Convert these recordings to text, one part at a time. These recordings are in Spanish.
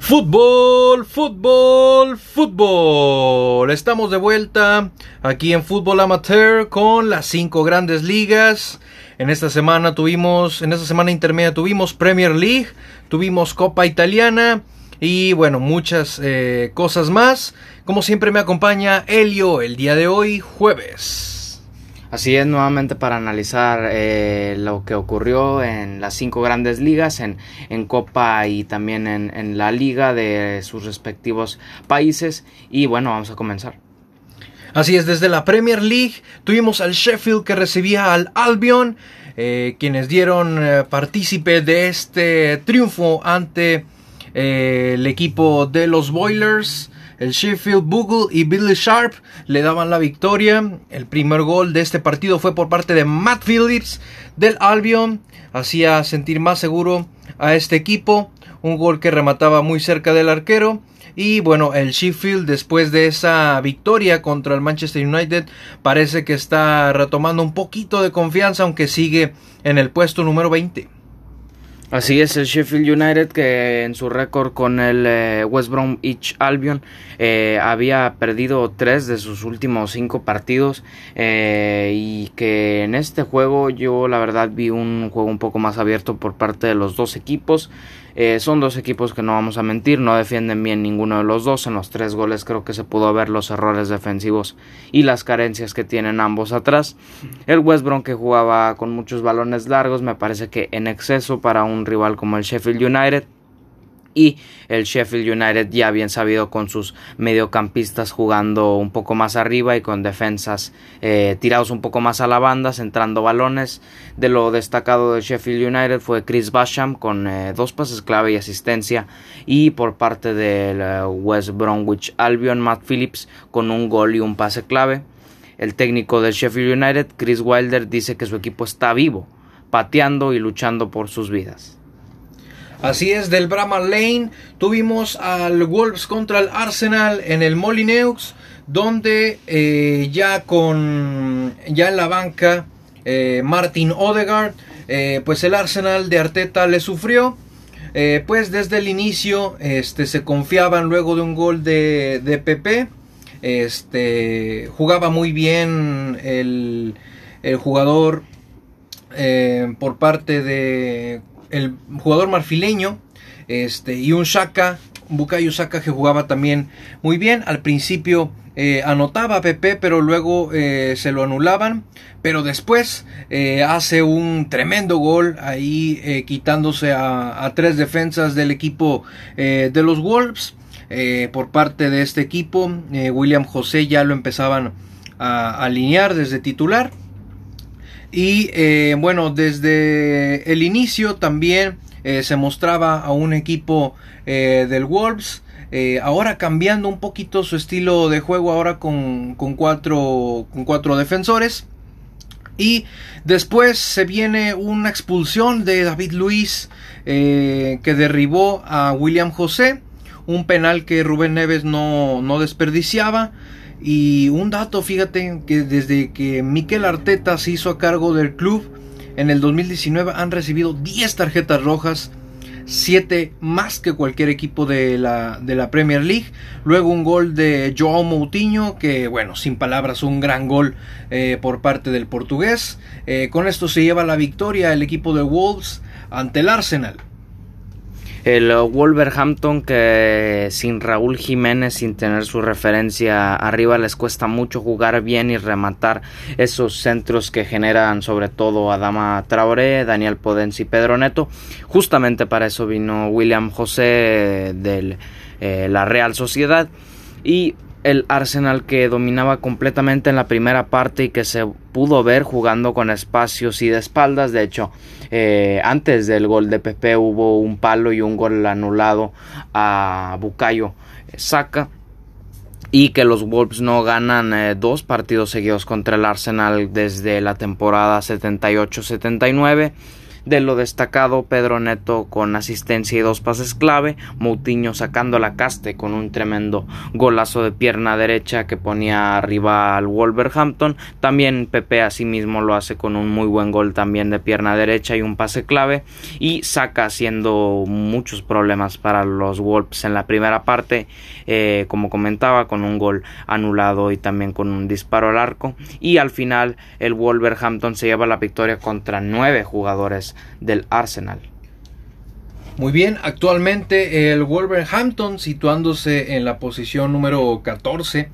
Fútbol, fútbol, fútbol. Estamos de vuelta aquí en Fútbol Amateur con las cinco grandes ligas. En esta semana tuvimos, en esta semana intermedia tuvimos Premier League, tuvimos Copa Italiana y bueno, muchas eh, cosas más. Como siempre me acompaña Elio el día de hoy, jueves. Así es, nuevamente para analizar eh, lo que ocurrió en las cinco grandes ligas, en, en Copa y también en, la liga de sus respectivos países. Y bueno, vamos a comenzar. Así es, desde la Premier League tuvimos al Sheffield que recibía al Albion, eh, quienes dieron eh, partícipe de este triunfo ante eh, el equipo de los Boilers. El Sheffield Bugle y Billy Sharp le daban la victoria. El primer gol de este partido fue por parte de Matt Phillips del Albion. Hacía sentir más seguro a este equipo. Un gol que remataba muy cerca del arquero. Y bueno, el Sheffield después de esa victoria contra el Manchester United parece que está retomando un poquito de confianza aunque sigue en el puesto número 20. Así es, el Sheffield United que en su récord con el eh, West Bromwich Albion eh, había perdido tres de sus últimos cinco partidos eh, y que en este juego yo la verdad vi un juego un poco más abierto por parte de los dos equipos. Eh, son dos equipos que no vamos a mentir, no defienden bien ninguno de los dos. En los tres goles creo que se pudo ver los errores defensivos y las carencias que tienen ambos atrás. El West que jugaba con muchos balones largos me parece que en exceso para un rival como el Sheffield United y el Sheffield United ya bien sabido con sus mediocampistas jugando un poco más arriba y con defensas eh, tirados un poco más a la banda, centrando balones. De lo destacado del Sheffield United fue Chris Basham con eh, dos pases clave y asistencia y por parte del eh, West Bromwich Albion Matt Phillips con un gol y un pase clave. El técnico del Sheffield United, Chris Wilder, dice que su equipo está vivo, pateando y luchando por sus vidas. Así es, del Brahma Lane tuvimos al Wolves contra el Arsenal en el Molineux, donde eh, ya con ya en la banca eh, Martin Odegaard, eh, pues el Arsenal de Arteta le sufrió. pues desde el inicio este, se confiaban luego de un gol de, de Pepe. Este, jugaba muy bien el, el jugador por parte de el jugador marfileño, este, y un Shaka, un Bukayo Saka que jugaba también muy bien. Al principio eh, anotaba a Pepe, pero luego eh, se lo anulaban. Pero después eh, hace un tremendo gol ahí quitándose a, a, tres defensas del equipo de los Wolves. por parte de este equipo, William José ya lo empezaban a alinear desde titular. Y eh, bueno, desde el inicio también eh, se mostraba a un equipo eh, del Wolves. ahora cambiando un poquito su estilo de juego, ahora con, con, cuatro, con cuatro defensores. Y después se viene una expulsión de David Luis que derribó a William José. Un penal que Rubén Neves no, no desperdiciaba. Y un dato, fíjate, que desde que Miquel Arteta se hizo a cargo del club, en el 2019 han recibido 10 tarjetas rojas, 7 más que cualquier equipo de la, de la Premier League. Luego un gol de Joao Moutinho, que bueno, sin palabras, un gran gol eh, por parte del portugués. Eh, con esto se lleva la victoria el equipo de Wolves ante el Arsenal el Wolverhampton que sin Raúl Jiménez, sin tener su referencia arriba, les cuesta mucho jugar bien y rematar esos centros que generan sobre todo Adama Traoré, Daniel Podens y Pedro Neto. Justamente para eso vino William José de eh, la Real Sociedad y el Arsenal que dominaba completamente en la primera parte y que se pudo ver jugando con espacios y de espaldas. De hecho, eh, antes del gol de Pepe hubo un palo y un gol anulado a Bucayo Saca. Y que los Wolves no ganan eh, dos partidos seguidos contra el Arsenal desde la temporada 78-79. De lo destacado, Pedro Neto con asistencia y dos pases clave, Moutinho sacando la caste con un tremendo golazo de pierna derecha que ponía arriba al Wolverhampton. También Pepe asimismo lo hace con un muy buen gol también de pierna derecha y un pase clave. Y saca haciendo muchos problemas para los Wolves en la primera parte, eh, como comentaba, con un gol anulado y también con un disparo al arco. Y al final el Wolverhampton se lleva la victoria contra nueve jugadores del Arsenal. Muy bien, actualmente el Wolverhampton situándose en la posición número 14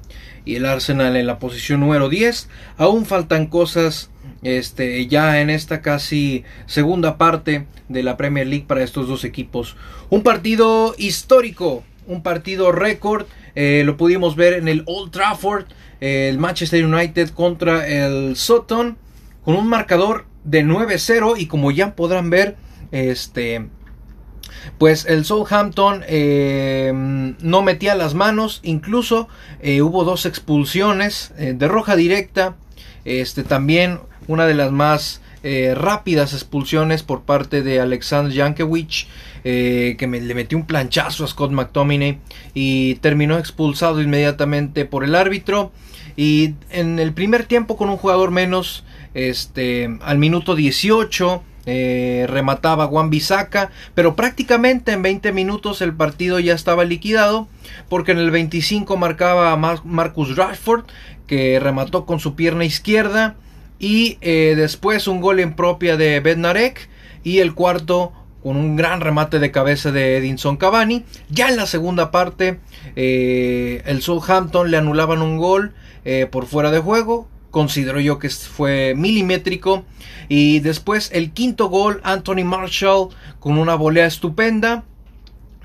y el Arsenal en la posición número 10. Aún faltan cosas este, ya en esta casi segunda parte de la Premier League para estos dos equipos. Un partido histórico, un partido récord, eh, lo pudimos ver en el Old Trafford, el Manchester United contra el Sutton, con un marcador de 9-0 y como ya podrán ver, este pues el Southampton eh, no metía las manos, incluso eh, hubo dos expulsiones eh, de roja directa, este también una de las más rápidas expulsiones por parte de Alexander Jankiewicz, que le metió un planchazo a Scott McTominay y terminó expulsado inmediatamente por el árbitro. Y en el primer tiempo con un jugador menos, este, al minuto 18, eh, remataba Juan Bisaca, pero prácticamente en 20 minutos el partido ya estaba liquidado, porque en el 25 marcaba Marcus Rashford, que remató con su pierna izquierda, y eh, después un gol en propia de Bednarek, y el cuarto con un gran remate de cabeza de Edinson Cavani. Ya en la segunda parte, eh, el Southampton le anulaban un gol por fuera de juego, considero yo que fue milimétrico. Y después el quinto gol, Anthony Marshall con una volea estupenda.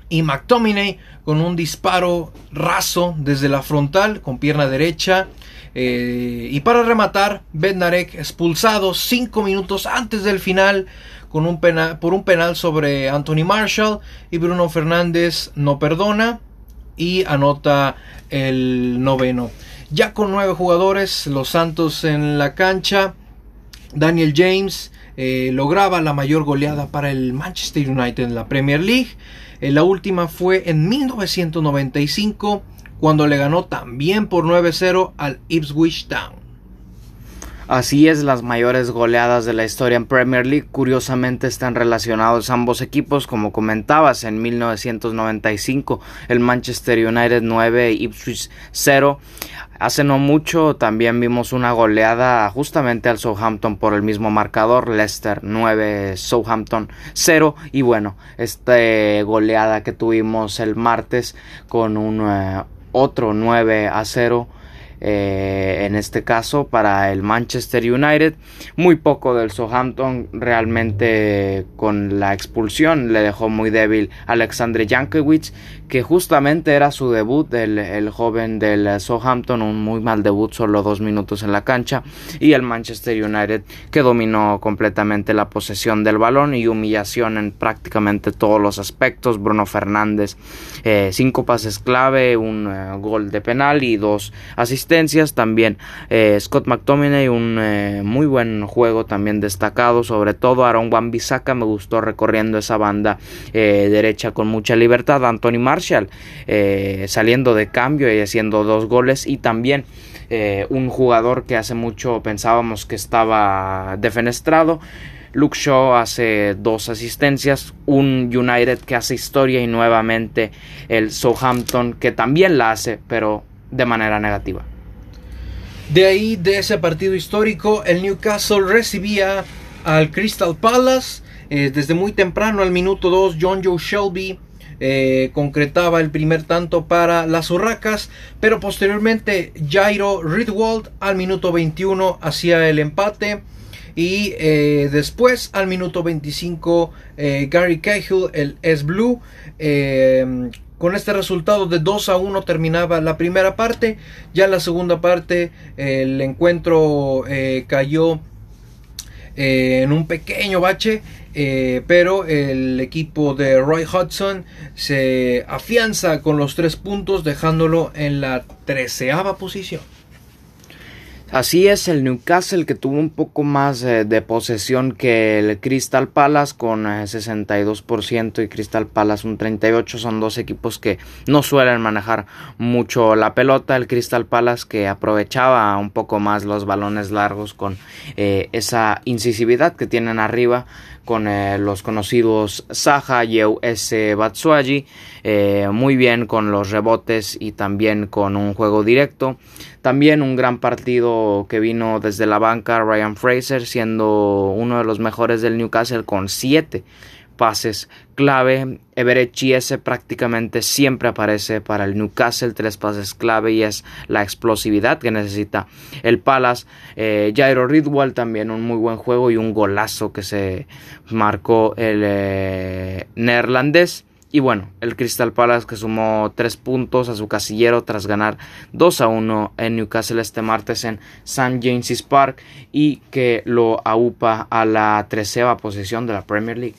Y McTominay con un disparo raso desde la frontal con pierna derecha. Eh, y para rematar, Bednarek expulsado cinco minutos antes del final con un penal, por un penal sobre Anthony Marshall. Y Bruno Fernández no perdona y anota el noveno. Ya con nueve jugadores, los Santos en la cancha. Daniel James eh, lograba la mayor goleada para el Manchester United en la Premier League. Eh, la última fue en 1995 cuando le ganó también por 9-0 al Ipswich Town. Así es, las mayores goleadas de la historia en Premier League curiosamente están relacionados ambos equipos, como comentabas, en 1995 el Manchester United 9 Ipswich 0. Hace no mucho también vimos una goleada justamente al Southampton por el mismo marcador, Leicester 9, Southampton 0 y bueno, esta goleada que tuvimos el martes con un eh, otro 9 a 0 eh, en este caso para el Manchester United. Muy poco del Southampton realmente con la expulsión le dejó muy débil Alexander Jankiewicz que justamente era su debut el, el joven del Southampton un muy mal debut solo dos minutos en la cancha y el Manchester United que dominó completamente la posesión del balón y humillación en prácticamente todos los aspectos Bruno Fernández eh, cinco pases clave un eh, gol de penal y dos asistencias también eh, Scott McTominay, un eh, muy buen juego también destacado. Sobre todo Aaron Wan Bissaka me gustó recorriendo esa banda eh, derecha con mucha libertad. Anthony Marshall saliendo de cambio y haciendo dos goles. Y también un jugador que hace mucho pensábamos que estaba defenestrado. Luke Shaw hace dos asistencias, un United que hace historia y nuevamente el Southampton que también la hace, pero de manera negativa. De ahí, de ese partido histórico, el Newcastle recibía al Crystal Palace. Eh, desde muy temprano, al minuto 2, John Joe Shelby eh, concretaba el primer tanto para las Urracas, pero posteriormente Jairo Ridwald al minuto 21 hacía el empate. Y eh, después, al minuto 25, Gary Cahill, el S Blue, con este resultado de 2 a 1 terminaba la primera parte. Ya en la segunda parte el encuentro eh, cayó eh, en un pequeño bache. Eh, pero el equipo de Roy Hudson se afianza con los tres puntos dejándolo en la treceava posición. Así es, el Newcastle que tuvo un poco más eh, de posesión que el Crystal Palace con 62% eh, y Crystal Palace un 38%. Son dos equipos que no suelen manejar mucho la pelota. El Crystal Palace que aprovechaba un poco más los balones largos con eh, esa incisividad que tienen arriba con los conocidos Saha y S. Batsuagi, muy bien con los rebotes y también con un juego directo. También un gran partido que vino desde la banca Ryan Fraser, siendo uno de los mejores del Newcastle con 7 pases clave. Everett Chiese prácticamente siempre aparece para el Newcastle, tres pases clave y es la explosividad que necesita el Palace. Eh, Jairo Ridwell también un muy buen juego y un golazo que se marcó el eh, neerlandés. Y bueno, el Crystal Palace que sumó 3 puntos a su casillero tras ganar 2 a 1 en Newcastle este martes en St. James's Park y que lo aupa a la treceava posición de la Premier League.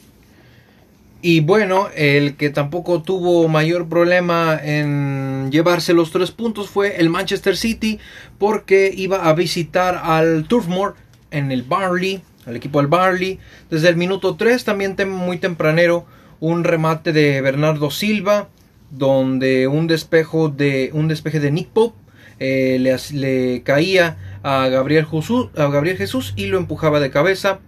Y bueno, el que tampoco tuvo mayor problema en llevarse los tres puntos fue el Manchester City porque iba a visitar al Turfmoor en el Barley, al equipo del Barley, desde el minuto 3 también muy tempranero un remate de Bernardo Silva, donde un despejo de un despeje de Nick Pope eh, le, caía a Gabriel, Jesús, a Gabriel Jesús y lo empujaba de cabeza.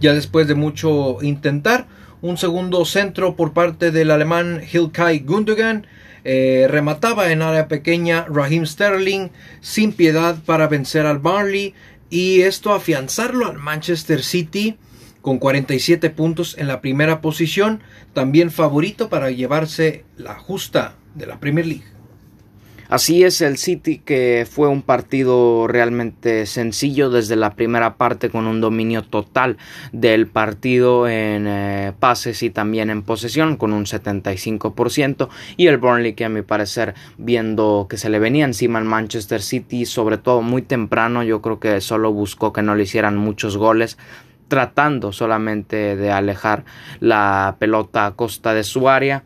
Ya después de mucho intentar, un segundo centro por parte del alemán Hilkay Gundogan eh, remataba en área pequeña Raheem Sterling sin piedad para vencer al Barley y esto afianzarlo al Manchester City con 47 puntos en la primera posición, también favorito para llevarse la justa de la Premier League. Así es el City que fue un partido realmente sencillo desde la primera parte con un dominio total del partido en eh, pases y también en posesión con un 75% y el Burnley que a mi parecer viendo que se le venía encima al Manchester City sobre todo muy temprano yo creo que solo buscó que no le hicieran muchos goles tratando solamente de alejar la pelota a costa de su área.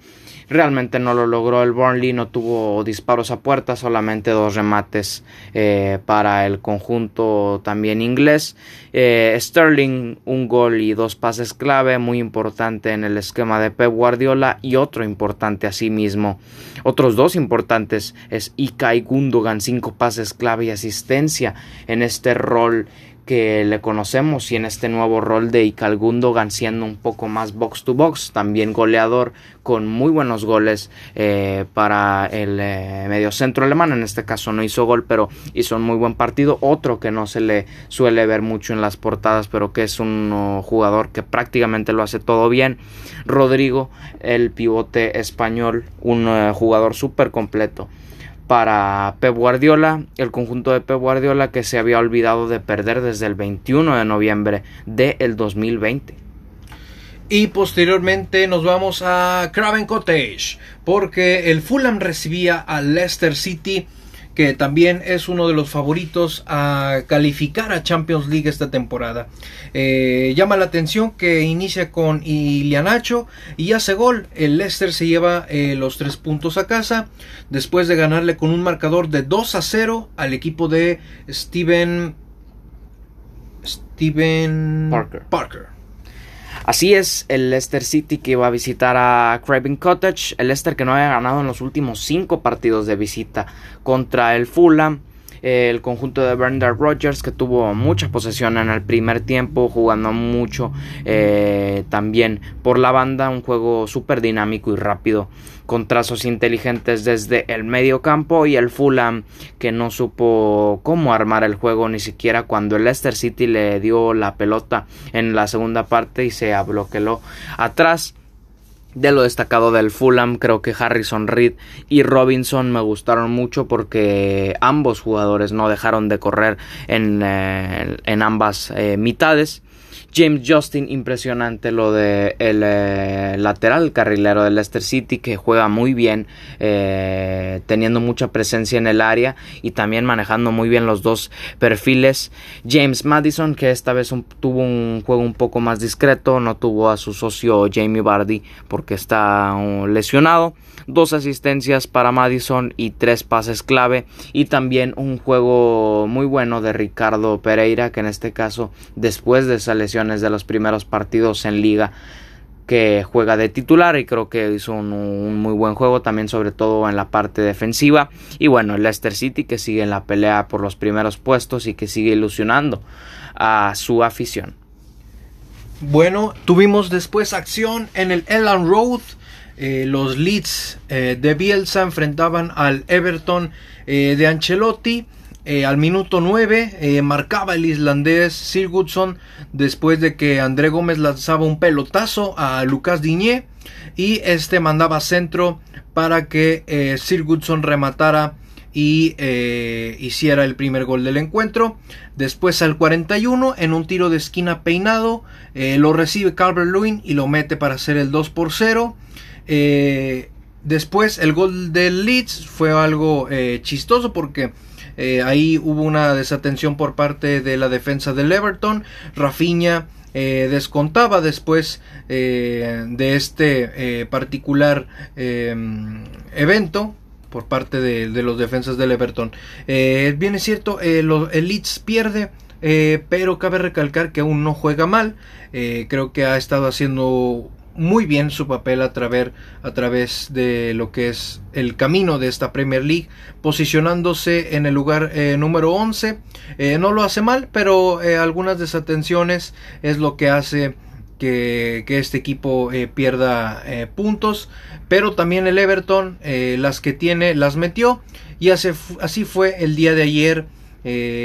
Realmente no lo logró el Burnley, no tuvo disparos a puerta, solamente dos remates eh, para el conjunto también inglés. Eh, Sterling, un gol y dos pases clave, muy importante en el esquema de Pep Guardiola y otro importante asimismo. Otros dos importantes es Ikai Gundogan, cinco pases clave y asistencia en este rol que le conocemos y en este nuevo rol de Ikal Gundogan siendo un poco más box to box, también goleador con muy buenos goles eh, para el eh, medio centro alemán, en este caso no hizo gol pero hizo un muy buen partido, otro que no se le suele ver mucho en las portadas pero que es un uh, jugador que prácticamente lo hace todo bien, Rodrigo, el pivote español, un uh, jugador súper completo para Pep Guardiola, el conjunto de Pep Guardiola que se había olvidado de perder desde el 21 de noviembre del 2020. Y posteriormente nos vamos a Craven Cottage, porque el Fulham recibía al Leicester City que también es uno de los favoritos a calificar a Champions League esta temporada. Eh, llama la atención que inicia con Ilianacho y hace gol. El Leicester se lleva eh, los tres puntos a casa después de ganarle con un marcador de 2 a 0 al equipo de Steven Steven Parker. Así es, el Leicester City que iba a visitar a Craven Cottage, el Leicester que no había ganado en los últimos cinco partidos de visita contra el Fulham el conjunto de Bernard Rogers que tuvo mucha posesión en el primer tiempo, jugando mucho eh, también por la banda, un juego súper dinámico y rápido con trazos inteligentes desde el medio campo y el Fulham que no supo cómo armar el juego ni siquiera cuando el Leicester City le dio la pelota en la segunda parte y se bloqueó atrás de lo destacado del Fulham, creo que Harrison Reed y Robinson me gustaron mucho porque ambos jugadores no dejaron de correr en, eh, ambas eh, mitades. James Justin, impresionante lo de el eh, lateral carrilero del Leicester City que juega muy bien, eh, teniendo mucha presencia en el área y también manejando muy bien los dos perfiles. James Madison que esta vez tuvo un juego un poco más discreto, no tuvo a su socio Jamie Vardy porque está uh, lesionado dos asistencias para Madison y tres pases clave y también un juego muy bueno de Ricardo Pereira que en este caso después de esas lesiones de los primeros partidos en liga que juega de titular y creo que hizo un, muy buen juego también sobre todo en la parte defensiva. Y bueno el Leicester City que sigue en la pelea por los primeros puestos y que sigue ilusionando a su afición. Bueno tuvimos después acción en el Elland Road. Eh, los Leeds eh, de Bielsa enfrentaban al Everton eh, de Ancelotti. Al minuto 9 marcaba el islandés Sigurdsson después de que André Gómez lanzaba un pelotazo a Lucas Diñé y este mandaba centro para que Sigurdsson rematara y hiciera el primer gol del encuentro. Después al 41 en un tiro de esquina peinado lo recibe Calvert Lewin y lo mete para hacer el 2 por 0. Eh, después el gol del Leeds fue algo eh, chistoso porque eh, ahí hubo una desatención por parte de la defensa del Everton. Rafinha descontaba después de este particular evento por parte de, los defensas del Everton. bien es cierto, el Leeds pierde. pero cabe recalcar que aún no juega mal. creo que ha estado haciendo muy bien su papel a través, a través de lo que es el camino de esta Premier League, posicionándose en el lugar eh, número 11. Eh, no lo hace mal, pero eh, algunas desatenciones es lo que hace que, este equipo pierda puntos. Pero también el Everton, las que tiene, las metió. Y así fue el día de ayer.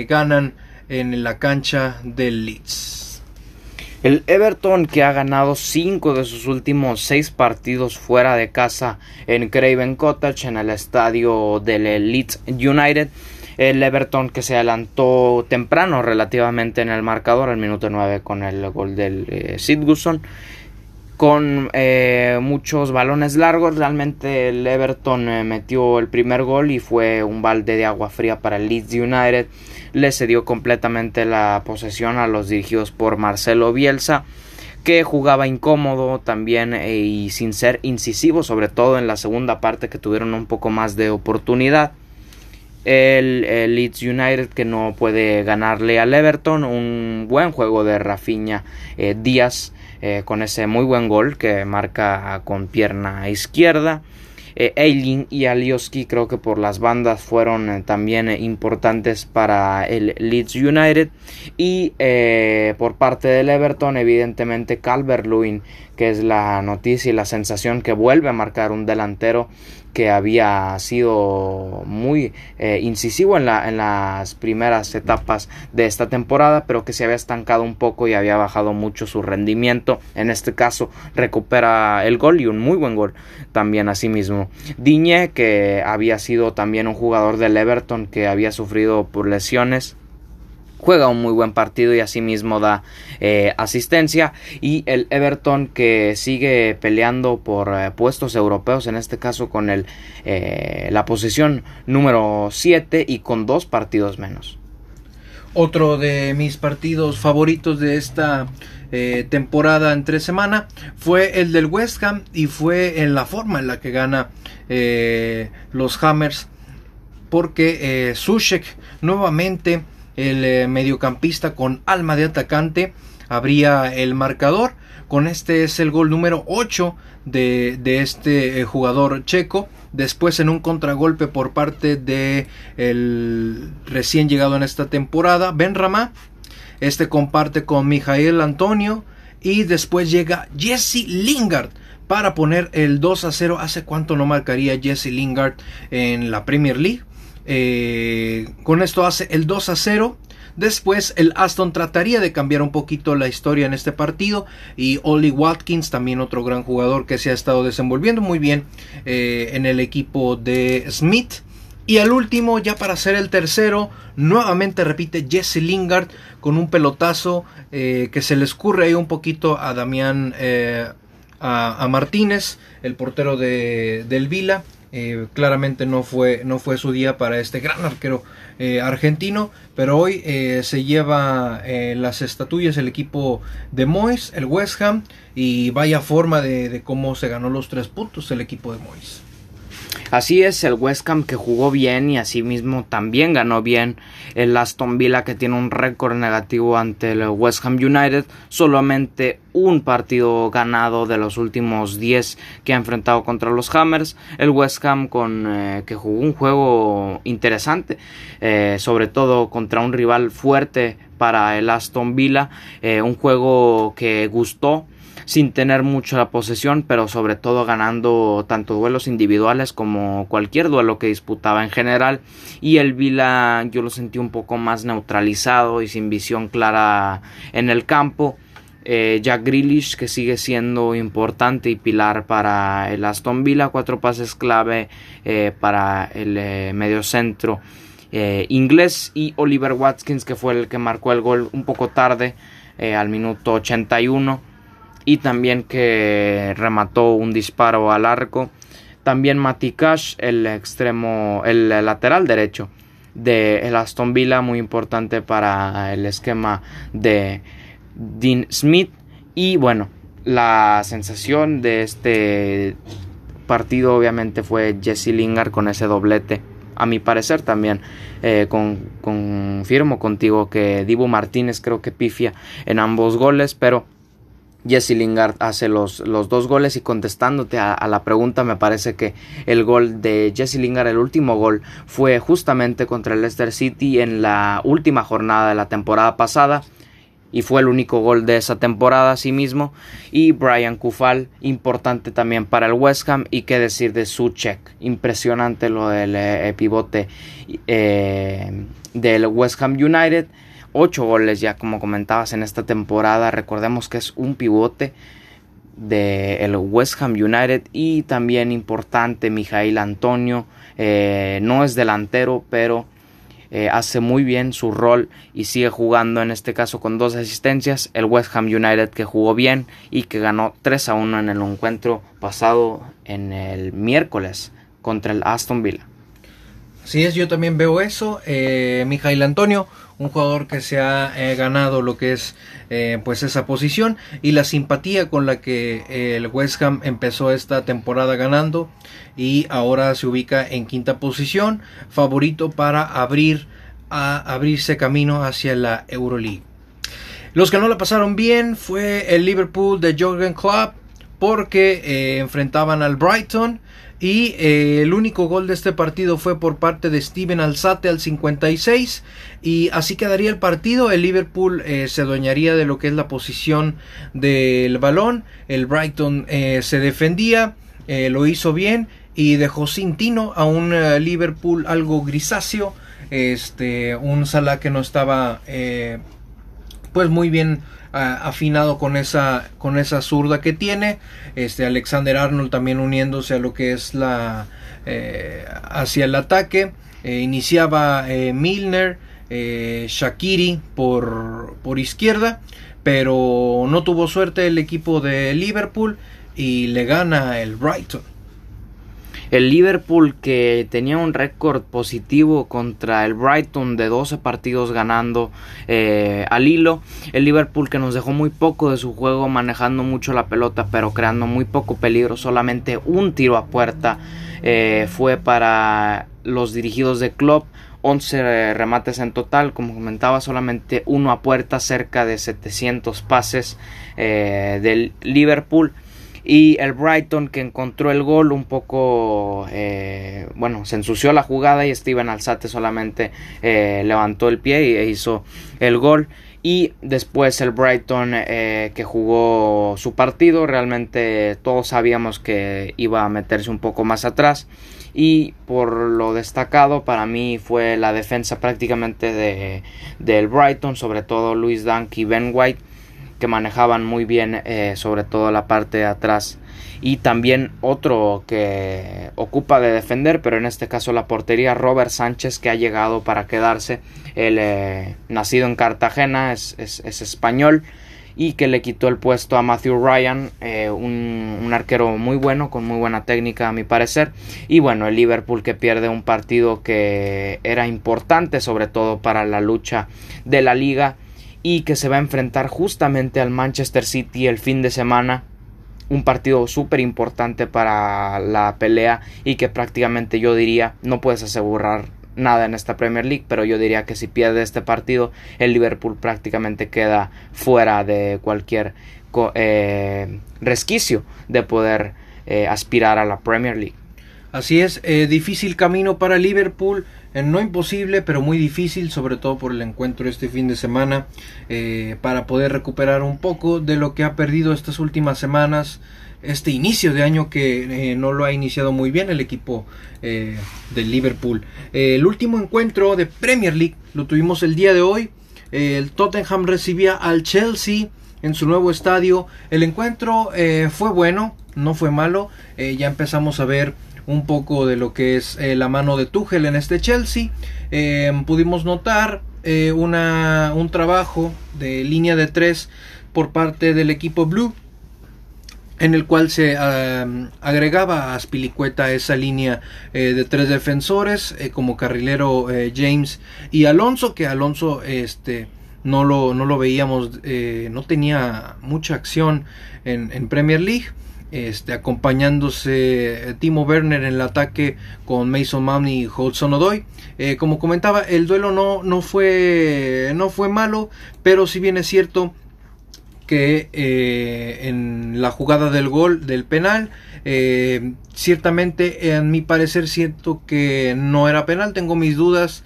ganan en la cancha del Leeds. El Everton que ha ganado cinco de sus últimos seis partidos fuera de casa en Craven Cottage en el estadio del Leeds United. El Everton que se adelantó temprano relativamente en el marcador al minuto 9 con el gol del eh, con eh, muchos balones largos. Realmente el Everton eh, metió el primer gol y fue un balde de agua fría para el Leeds United le cedió completamente la posesión a los dirigidos por Marcelo Bielsa que jugaba incómodo también eh, y sin ser incisivo, sobre todo en la segunda parte que tuvieron un poco más de oportunidad. El, Leeds United que no puede ganarle al Everton, un buen juego de Rafinha Díaz eh, con ese muy buen gol que marca con pierna izquierda. Eh, y Alioski creo que por las bandas fueron eh, también eh, importantes para el Leeds United y por parte del Everton evidentemente Calvert Lewin que es la noticia y la sensación que vuelve a marcar un delantero que había sido muy eh, incisivo en, la, en las primeras etapas de esta temporada, pero que se había estancado un poco y había bajado mucho su rendimiento. En este caso recupera el gol y un muy buen gol también asimismo. Diñe, que había sido también un jugador del Everton que había sufrido por lesiones juega un muy buen partido y asimismo da eh, asistencia. Y el Everton que sigue peleando por eh, puestos europeos en este caso con el, eh, la posición número 7 y con dos partidos menos. Otro de mis partidos favoritos de esta temporada entre semana fue el del West Ham y fue en la forma en la que gana los Hammers porque Sushek nuevamente el eh, mediocampista con alma de atacante abría el marcador. Con este es el gol número 8 de, este eh, jugador checo. Después en un contragolpe por parte de el recién llegado en esta temporada, Ben Rama. Este comparte con Mijael Antonio. Y después llega Jesse Lingard para poner el 2 a 0. ¿Hace cuánto no marcaría Jesse Lingard en la Premier League? Eh, con esto hace el 2 a 0. Después el Aston trataría de cambiar un poquito la historia en este partido y Oli Watkins, también otro gran jugador que se ha estado desenvolviendo muy bien eh, en el equipo de Smith. Y al último, ya para ser el tercero, nuevamente repite Jesse Lingard con un pelotazo eh, que se le escurre ahí un poquito a Damián, a, Martínez, el portero de, del Vila. Eh, claramente no fue, no fue su día para este gran arquero argentino, pero hoy se lleva las estatuillas el equipo de Mois, el West Ham, y vaya forma de, de cómo se ganó los tres puntos el equipo de Mois. Así es, el West Ham que jugó bien y asimismo también ganó bien. El Aston Villa que tiene un récord negativo ante el West Ham United. Solamente un partido ganado de los últimos 10 que ha enfrentado contra los Hammers. El West Ham con, eh, que jugó un juego interesante, eh, sobre todo contra un rival fuerte para el Aston Villa. Eh, un juego que gustó sin tener mucha posesión, pero sobre todo ganando tanto duelos individuales como cualquier duelo que disputaba en general. Y el Vila yo lo sentí un poco más neutralizado y sin visión clara en el campo. Eh, Jack Grealish que sigue siendo importante y pilar para el Aston Villa, cuatro pases clave eh, para el eh, mediocentro inglés y Oliver Watkins que fue el que marcó el gol un poco tarde al minuto 81 y también que remató un disparo al arco. También Mati Cash, el extremo, el lateral derecho de el Aston Villa, muy importante para el esquema de Dean Smith. Y bueno, la sensación de este partido obviamente fue Jesse Lingard con ese doblete. A mi parecer también eh, confirmo contigo que Dibu Martínez creo que pifia en ambos goles, pero Jesse Lingard hace los, los dos goles y contestándote a, la pregunta me parece que el gol de Jesse Lingard, el último gol, fue justamente contra el Leicester City en la última jornada de la temporada pasada y fue el único gol de esa temporada asimismo y Brian Kufal importante también para el West Ham y qué decir de Suchek. Impresionante lo del eh, pivote eh, del West Ham United 8 goles ya como comentabas en esta temporada. Recordemos que es un pivote del West Ham United y también importante Mijail Antonio. Eh, no es delantero, pero eh, hace muy bien su rol y sigue jugando en este caso con dos asistencias. El West Ham United que jugó bien y que ganó 3 a 1 en el encuentro pasado en el miércoles contra el Aston Villa. Así es, yo también veo eso. Eh, Mijail Antonio un jugador que se ha eh, ganado lo que es eh, pues esa posición y la simpatía con la que eh, el West Ham empezó esta temporada ganando y ahora se ubica en quinta posición favorito para abrir a abrirse camino hacia la Euroleague. Los que no la pasaron bien fue el Liverpool de Jürgen Klopp porque enfrentaban al Brighton y eh, el único gol de este partido fue por parte de Steven Alzate al 56. Y así quedaría el partido. El Liverpool eh, se adueñaría de lo que es la posición del balón. El Brighton eh, se defendía. lo hizo bien. Y dejó sin tino a un Liverpool algo grisáceo. Este, un Salah que no estaba pues muy bien afinado con esa con esa zurda que tiene este Alexander Arnold también uniéndose a lo que es la eh, hacia el ataque eh, iniciaba eh, Milner Shakiri por por izquierda pero no tuvo suerte el equipo de Liverpool y le gana el Brighton el Liverpool que tenía un récord positivo contra el Brighton de 12 partidos ganando eh, al hilo. El Liverpool que nos dejó muy poco de su juego manejando mucho la pelota pero creando muy poco peligro. Solamente un tiro a puerta eh, fue para los dirigidos de club. 11 remates en total, como comentaba, solamente uno a puerta, cerca de 700 pases eh, del Liverpool y el Brighton que encontró el gol un poco eh, bueno se ensució la jugada y Steven Alzate solamente eh, levantó el pie e hizo el gol. Y después el Brighton eh, que jugó su partido realmente todos sabíamos que iba a meterse un poco más atrás. Y por lo destacado para mí fue la defensa prácticamente de del Brighton sobre todo Luis Dunk y Ben White que manejaban muy bien eh, sobre todo la parte de atrás y también otro que ocupa de defender, pero en este caso la portería, Robert Sánchez, que ha llegado para quedarse, el eh, nacido en Cartagena, es, es, español y que le quitó el puesto a Matthew Ryan, eh, un, un, arquero muy bueno, con muy buena técnica a mi parecer. Y bueno, el Liverpool que pierde un partido que era importante sobre todo para la lucha de la liga y que se va a enfrentar justamente al Manchester City el fin de semana. Un partido súper importante para la pelea y que prácticamente yo diría no puedes asegurar nada en esta Premier League, pero yo diría que si pierde este partido el Liverpool prácticamente queda fuera de cualquier eh, resquicio de poder eh, aspirar a la Premier League. Así es, eh, difícil camino para Liverpool no imposible, pero muy difícil, sobre todo por el encuentro este fin de semana, eh, para poder recuperar un poco de lo que ha perdido estas últimas semanas, este inicio de año que eh, no lo ha iniciado muy bien el equipo eh, del Liverpool. el último encuentro de Premier League lo tuvimos el día de hoy. el Tottenham recibía al Chelsea en su nuevo estadio. El encuentro fue bueno, no fue malo. ya empezamos a ver un poco de lo que es eh, la mano de Tuchel en este Chelsea. Em, pudimos notar eh, una, un trabajo de línea de tres por parte del equipo Blue en el cual se agregaba a Spilicueta esa línea eh, de tres defensores como carrilero James y Alonso que Alonso este no lo, no lo veíamos no tenía mucha acción en, en Premier League este, acompañándose eh, Timo Werner en el ataque con Mason Mount y Hudson Odoy. Eh, como comentaba, el duelo no, no, fue, no fue malo, pero si bien es cierto que eh, en la jugada del gol del penal, ciertamente en mi parecer siento que no era penal, tengo mis dudas,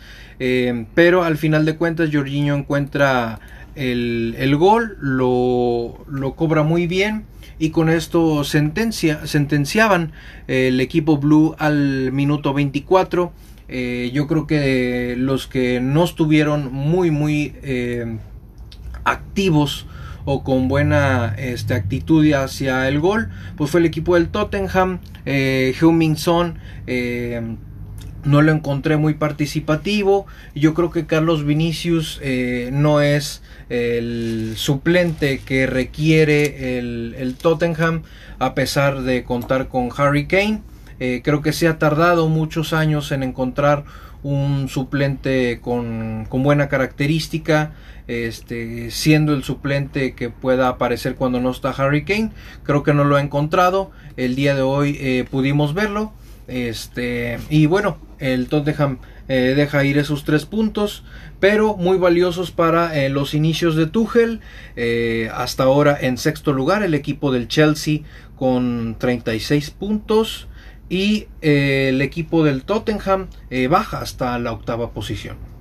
pero al final de cuentas Jorginho encuentra el, el gol, lo, lo cobra muy bien y con esto sentencia, sentenciaban eh, el equipo blue al minuto 24. Eh, yo creo que los que no estuvieron muy muy eh, activos o con buena este, actitud hacia el gol, pues fue el equipo del Tottenham, eh, Son no lo encontré muy participativo. Yo creo que Carlos Vinicius no es el suplente que requiere el, Tottenham a pesar de contar con Harry Kane. Eh, creo que se ha tardado muchos años en encontrar un suplente con, buena característica, este, siendo el suplente que pueda aparecer cuando no está Harry Kane. Creo que no lo ha encontrado. El día de hoy eh, pudimos verlo. Este, y bueno, el Tottenham eh, deja ir esos tres puntos, pero muy valiosos para eh, los inicios de Tuchel. Eh, hasta ahora en sexto lugar el equipo del Chelsea con 36 puntos y el equipo del Tottenham baja hasta la octava posición.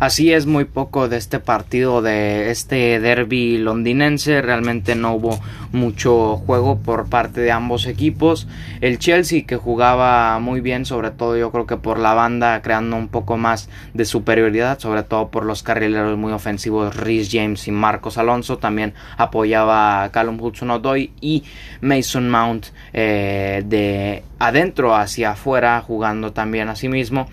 Así es muy poco de este partido, de este derby londinense. Realmente no hubo mucho juego por parte de ambos equipos. El Chelsea que jugaba muy bien, sobre todo yo creo que por la banda, creando un poco más de superioridad, sobre todo por los carrileros muy ofensivos Rhys James y Marcos Alonso. También apoyaba a Callum Hudson-Odoi y Mason Mount eh, de adentro hacia afuera, jugando también a sí mismo.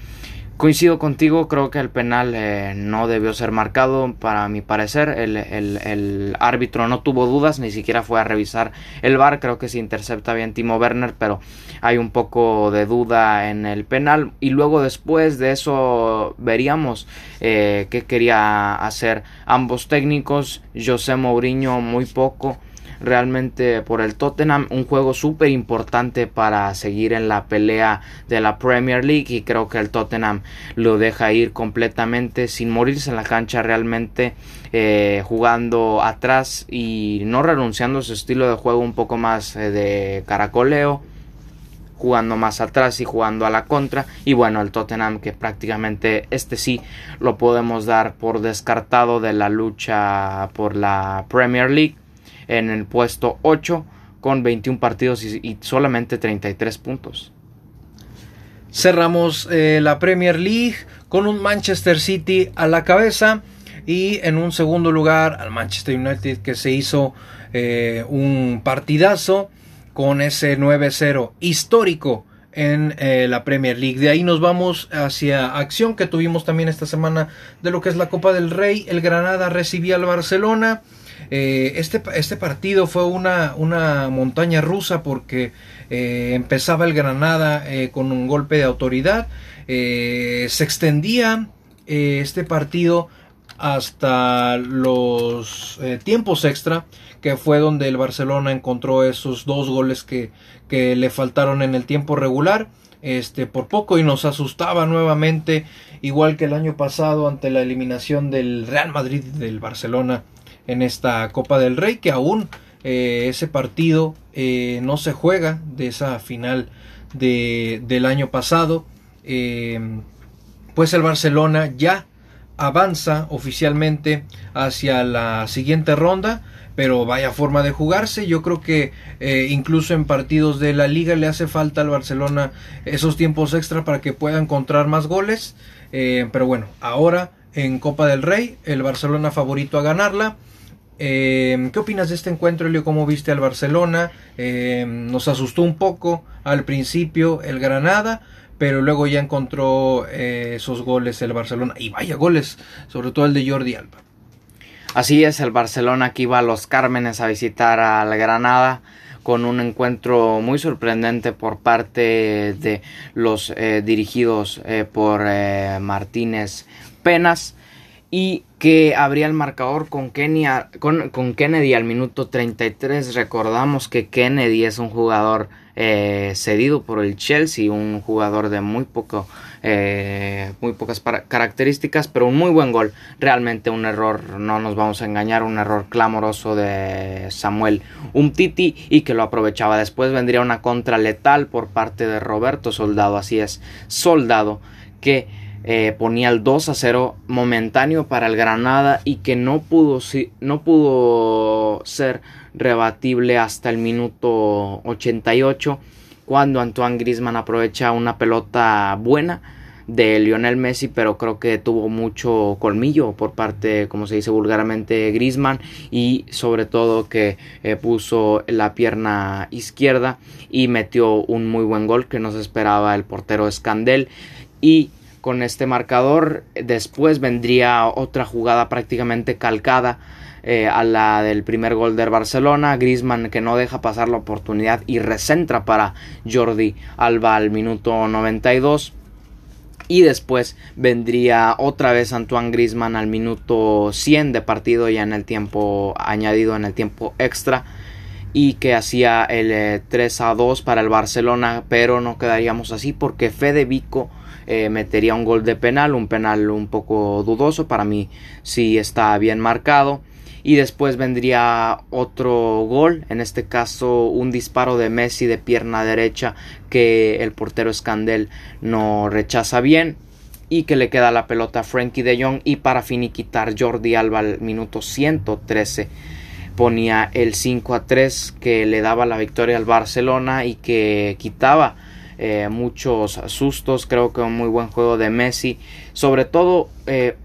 Coincido contigo, creo que el penal eh, no debió ser marcado, para mi parecer. El, árbitro no tuvo dudas, ni siquiera fue a revisar el VAR. Creo que se intercepta bien Timo Werner, pero hay un poco de duda en el penal. Y luego después de eso veríamos eh, qué quería hacer ambos técnicos. José Mourinho muy poco realmente por el Tottenham un juego súper importante para seguir en la pelea de la Premier League y creo que el Tottenham lo deja ir completamente sin morirse en la cancha realmente eh, jugando atrás y no renunciando a su estilo de juego un poco más eh, de caracoleo jugando más atrás y jugando a la contra. Y bueno el Tottenham que prácticamente este sí lo podemos dar por descartado de la lucha por la Premier League en el puesto 8 con 21 partidos y, solamente 33 puntos. Cerramos eh, la Premier League con un Manchester City a la cabeza y en un segundo lugar al Manchester United que se hizo eh, un partidazo con ese 9-0 histórico en eh, la Premier League. De ahí nos vamos hacia acción que tuvimos también esta semana de lo que es la Copa del Rey. El Granada recibía al Barcelona. Eh, este, este, partido fue una, una, montaña rusa porque eh, empezaba el Granada con un golpe de autoridad. se extendía este partido hasta los tiempos extra que fue donde el Barcelona encontró esos dos goles que, que le faltaron en el tiempo regular este por poco y nos asustaba nuevamente igual que el año pasado ante la eliminación del Real Madrid del Barcelona en esta Copa del Rey que aún eh, ese partido eh, no se juega de esa final de, del año pasado eh, pues el Barcelona ya avanza oficialmente hacia la siguiente ronda pero vaya forma de jugarse. Yo creo que incluso en partidos de la liga le hace falta al Barcelona esos tiempos extra para que pueda encontrar más goles. Pero bueno, ahora en Copa del Rey, el Barcelona favorito a ganarla. Eh, ¿Qué opinas de este encuentro, Elio? ¿Cómo viste al Barcelona? nos asustó un poco al principio el Granada, pero luego ya encontró esos goles el Barcelona. Y vaya goles, sobre todo el de Jordi Alba. Así es, el Barcelona que iba a los Cármenes a visitar al Granada con un encuentro muy sorprendente por parte de los eh, dirigidos eh, por eh, Martínez Penas y que abría el marcador con, con, con, Kennedy al minuto 33. Recordamos que Kennedy es un jugador cedido por el Chelsea, un jugador de muy poco eh, muy pocas características, pero un muy buen gol. Realmente un error, no nos vamos a engañar, un error clamoroso de Samuel Umtiti y que lo aprovechaba. Después vendría una contra letal por parte de Roberto Soldado, así es, Soldado, que eh, ponía el 2 a 0 momentáneo para el Granada y que no pudo, no pudo ser rebatible hasta el minuto 88 cuando Antoine Grisman aprovecha una pelota buena de Lionel Messi, pero creo que tuvo mucho colmillo por parte, como se dice vulgarmente, Grisman y sobre todo que eh, puso la pierna izquierda y metió un muy buen gol que nos esperaba el portero Escandel. Y con este marcador después vendría otra jugada prácticamente calcada eh, a la del primer gol del Barcelona. Grisman que no deja pasar la oportunidad y recentra para Jordi Alba al minuto 92. Y después vendría otra vez Antoine Grisman al minuto 100 de partido ya en el tiempo añadido en el tiempo extra y que hacía el 3 eh, a 2 para el Barcelona, pero no quedaríamos así porque Fede Vico eh, metería un gol de penal, un penal un poco dudoso, para mí sí está bien marcado. Y después vendría otro gol, en este caso un disparo de Messi de pierna derecha que el portero Scandel no rechaza bien y que le queda la pelota a Frankie de Jong y para finiquitar Jordi Alba al minuto 113 ponía el 5 a 3 que le daba la victoria al Barcelona y que quitaba eh, muchos sustos creo que un muy buen juego de Messi sobre todo eh,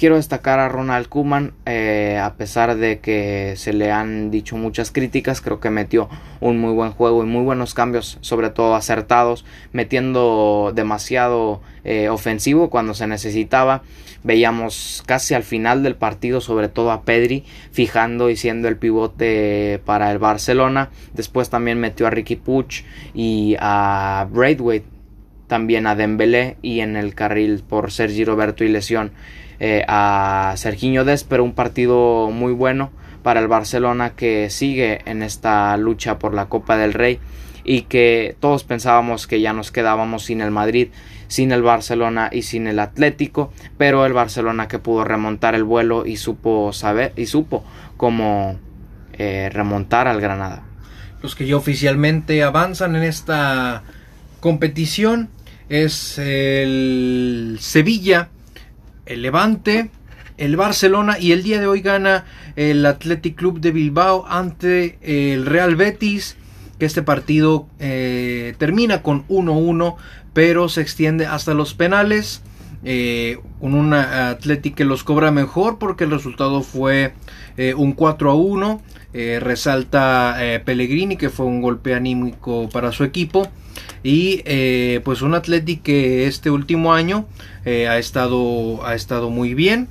quiero destacar a Ronald Kuman, eh, a pesar de que se le han dicho muchas críticas, creo que metió un muy buen juego y muy buenos cambios, sobre todo acertados, metiendo demasiado eh, ofensivo cuando se necesitaba. Veíamos casi al final del partido, sobre todo a Pedri, fijando y siendo el pivote para el Barcelona. Después también metió a Ricky Puch y a Braithwaite, también a Dembélé y en el carril por Sergi Roberto y lesión eh, a Serginho Des, pero un partido muy bueno para el Barcelona que sigue en esta lucha por la Copa del Rey y que todos pensábamos que ya nos quedábamos sin el Madrid, sin el Barcelona y sin el Atlético, pero el Barcelona que pudo remontar el vuelo y supo saber y supo cómo eh, remontar al Granada. Los que ya oficialmente avanzan en esta competición es el Sevilla el Levante, el Barcelona y el día de hoy gana el Athletic Club de Bilbao ante el Real Betis, que este partido eh, termina con 1-1, pero se extiende hasta los penales. Con un Athletic que los cobra mejor porque el resultado fue un 4 a 1. resalta Pellegrini que fue un golpe anímico para su equipo y pues un Athletic que este último año ha estado ha estado muy bien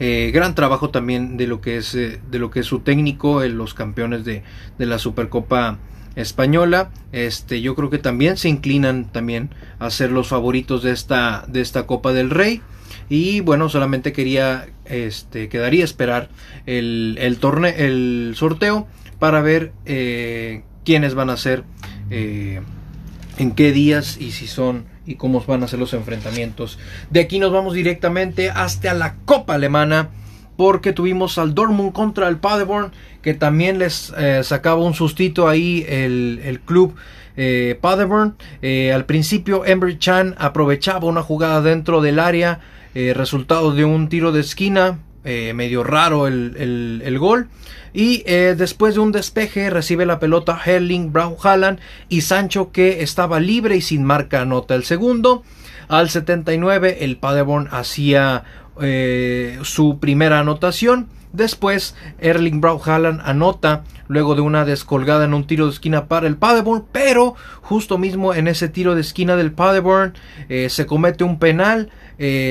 eh, gran trabajo también de lo que es, eh, de lo que es su técnico, en los campeones de, de, la Supercopa Española. Este, yo creo que también se inclinan también a ser los favoritos de esta, de esta Copa del Rey. Y bueno, solamente quería, este, quedaría esperar el, el, torneo, el sorteo para ver eh, quiénes van a ser, en qué días y si son y cómo van a ser los enfrentamientos. De aquí nos vamos directamente hasta la Copa Alemana porque tuvimos al Dortmund contra el Paderborn que también les eh, sacaba un sustito ahí el, club eh, Paderborn. Eh, al principio Emre Chan aprovechaba una jugada dentro del área, resultado de un tiro de esquina, medio raro el, el gol. Y después de un despeje recibe la pelota Herling, Brown Halland y Sancho que estaba libre y sin marca anota el segundo. Al 79 el Paderborn hacía eh, su primera anotación. Después Erling Braut Haaland anota luego de una descolgada en un tiro de esquina para el Paderborn, pero justo mismo en ese tiro de esquina del Paderborn eh, se comete un penal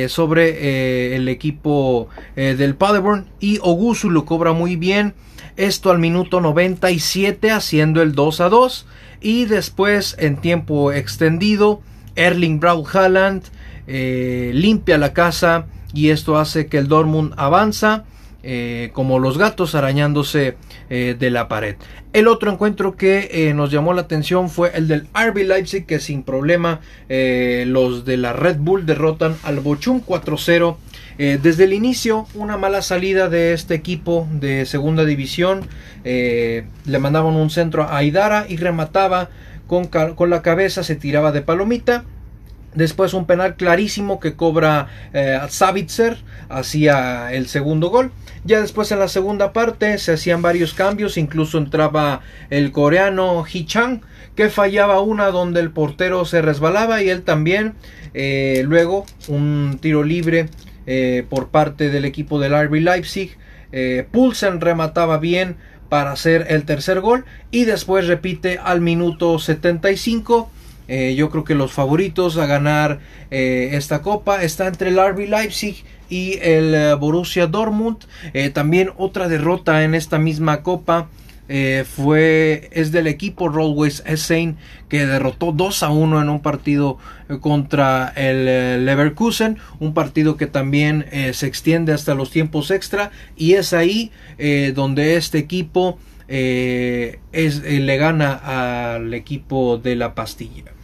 sobre el equipo del Paderborn y Ogusu lo cobra muy bien esto al minuto 97 haciendo el 2 a 2. Y después en tiempo extendido, Erling Braut Haaland eh, limpia la casa y esto hace que el Dortmund avanza. Eh, como los gatos arañándose eh, de la pared. El otro encuentro que nos llamó la atención fue el del RB Leipzig, que sin problema los de la Red Bull derrotan al Bochum 4-0 eh, desde el inicio, una mala salida de este equipo de segunda división. Le mandaban un centro a Aidara y remataba con, con, la cabeza, se tiraba de palomita. Después un penal clarísimo que cobra eh, Savitzer hacía el segundo gol. Ya después en la segunda parte se hacían varios cambios, incluso entraba el coreano Chang que fallaba una donde el portero se resbalaba y él también. luego un tiro libre eh, por parte del equipo del RB Leipzig. Eh, Pulsen remataba bien para hacer el tercer gol y después repite al minuto 75. Eh, yo creo que los favoritos a ganar esta copa está entre el RB Leipzig y el Borussia Dortmund. también otra derrota en esta misma copa eh, fue es del equipo Rollways Essen que derrotó 2 a 1 en un partido eh, contra el eh, Leverkusen, un partido que también se extiende hasta los tiempos extra y es ahí donde este equipo es, le gana al equipo de la pastilla.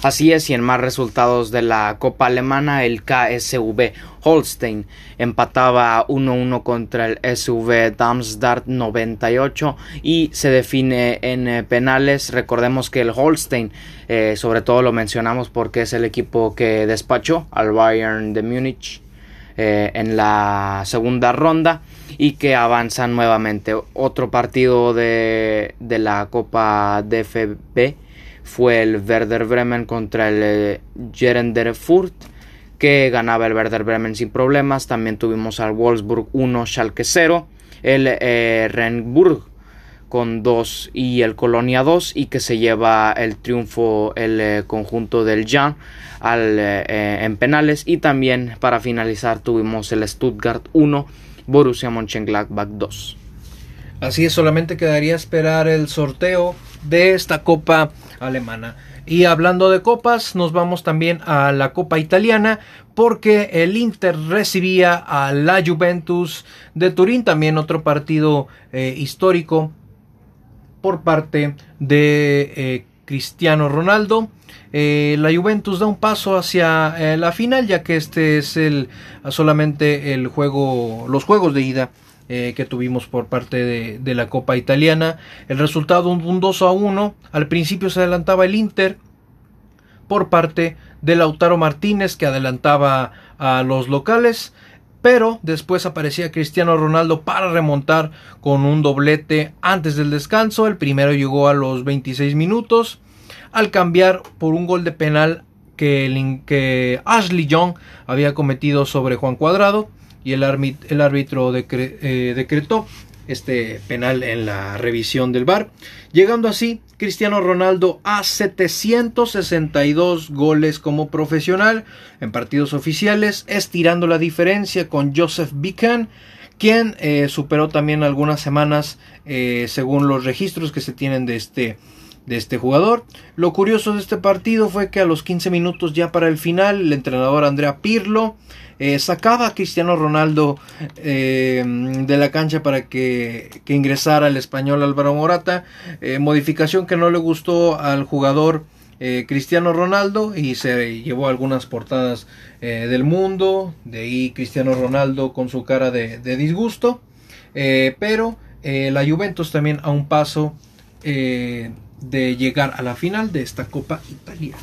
Así es, y en más resultados de la Copa Alemana, el KSV Holstein empataba 1-1 contra el SV Darmstadt 98 y se define en eh, penales. Recordemos que el Holstein, eh, sobre todo lo mencionamos porque es el equipo que despachó al Bayern de Múnich eh, en la segunda ronda y que avanza nuevamente. Otro partido de, de la Copa DFB fue el Werder Bremen contra el Gerender eh, Furt que ganaba el Werder Bremen sin problemas. También tuvimos al Wolfsburg 1, Schalke 0, el eh, Renburg con 2 y el Colonia 2 y que se lleva el triunfo el eh, conjunto del Jan al, en penales y también para finalizar tuvimos el Stuttgart 1 Borussia Mönchengladbach 2 así es solamente quedaría esperar el sorteo de esta Copa Alemana. Y hablando de copas, nos vamos también a la Copa Italiana porque el Inter recibía a la Juventus de Turín, también otro partido eh, histórico por parte de eh, Cristiano Ronaldo. Eh, la Juventus da un paso hacia la final ya que este es el solamente el juego los juegos de ida eh, que tuvimos por parte de, la Copa Italiana. El resultado un, 2 a 1. Al principio se adelantaba el Inter por parte de Lautaro Martínez que adelantaba a los locales. Pero después aparecía Cristiano Ronaldo para remontar con un doblete antes del descanso. El primero llegó a los 26 minutos al cambiar por un gol de penal que, que Ashley Young había cometido sobre Juan Cuadrado y el, árbitro eh, decretó este penal en la revisión del VAR, llegando así Cristiano Ronaldo a 762 goles como profesional en partidos oficiales, estirando la diferencia con Joseph Bican, quien eh, superó también algunas semanas eh, según los registros que se tienen de este de este jugador. Lo curioso de este partido fue que a los 15 minutos ya para el final, el entrenador Andrea Pirlo eh, sacaba a Cristiano Ronaldo eh, de la cancha para que, ingresara el español Álvaro Morata. Eh, modificación que no le gustó al jugador Cristiano Ronaldo y se llevó algunas portadas del mundo. De ahí Cristiano Ronaldo con su cara de, de disgusto. pero la Juventus también a un paso de llegar a la final de esta Copa Italia.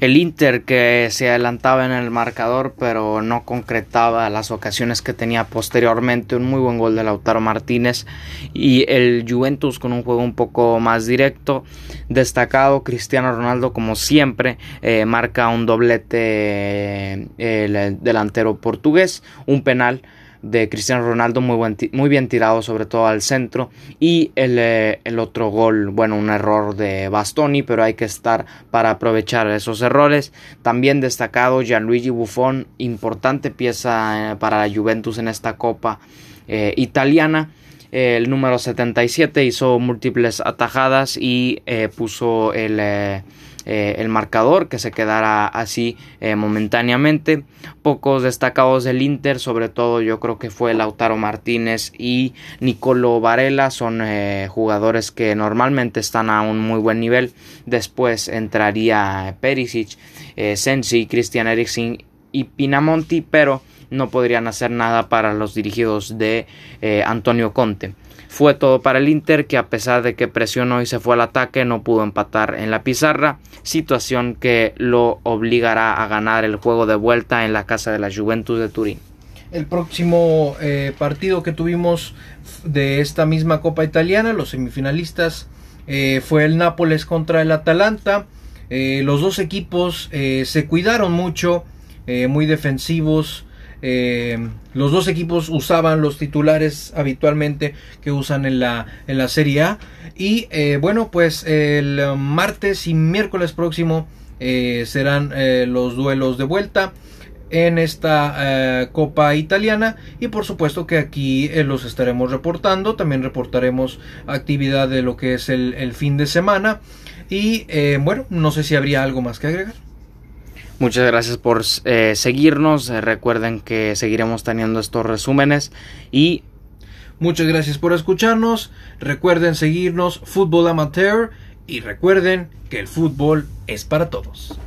El Inter que se adelantaba en el marcador pero no concretaba las ocasiones que tenía posteriormente, un muy buen gol de Lautaro Martínez y el Juventus con un juego un poco más directo, destacado Cristiano Ronaldo como siempre eh, marca un doblete eh, el delantero portugués, un penal de Cristiano Ronaldo muy, muy bien tirado sobre todo al centro. Y eh, el, otro gol bueno un error de Bastoni pero hay que estar para aprovechar esos errores. También destacado Gianluigi Buffon importante pieza eh, para la Juventus en esta copa eh, italiana. El número 77 hizo múltiples atajadas y puso el eh, el marcador, que se quedara así eh, momentáneamente. Pocos destacados del Inter, sobre todo yo creo que fue Lautaro Martínez y Nicolo Varela, son eh, jugadores que normalmente están a un muy buen nivel. Después entraría Perisic, Sensi, Christian Eriksen y Pinamonti, pero no podrían hacer nada para los dirigidos de Antonio Conte. Fue todo para el Inter que a pesar de que presionó y se fue al ataque no pudo empatar en la pizarra, situación que lo obligará a ganar el juego de vuelta en la casa de la Juventus de Turín. El próximo eh, partido que tuvimos de esta misma Copa Italiana, los semifinalistas, eh, fue el Nápoles contra el Atalanta. Eh, los dos equipos se cuidaron mucho, muy defensivos, eh, los dos equipos usaban los titulares habitualmente que usan en la, en la Serie A. Y eh, bueno, pues el martes y miércoles próximo eh, serán los duelos de vuelta en esta Copa Italiana y por supuesto que aquí los estaremos reportando, también reportaremos actividad de lo que es el, el fin de semana y bueno, no sé si habría algo más que agregar. Muchas gracias por eh, seguirnos. Eh, recuerden que seguiremos teniendo estos resúmenes y muchas gracias por escucharnos. Recuerden seguirnos Fútbol Amateur y recuerden que el fútbol es para todos.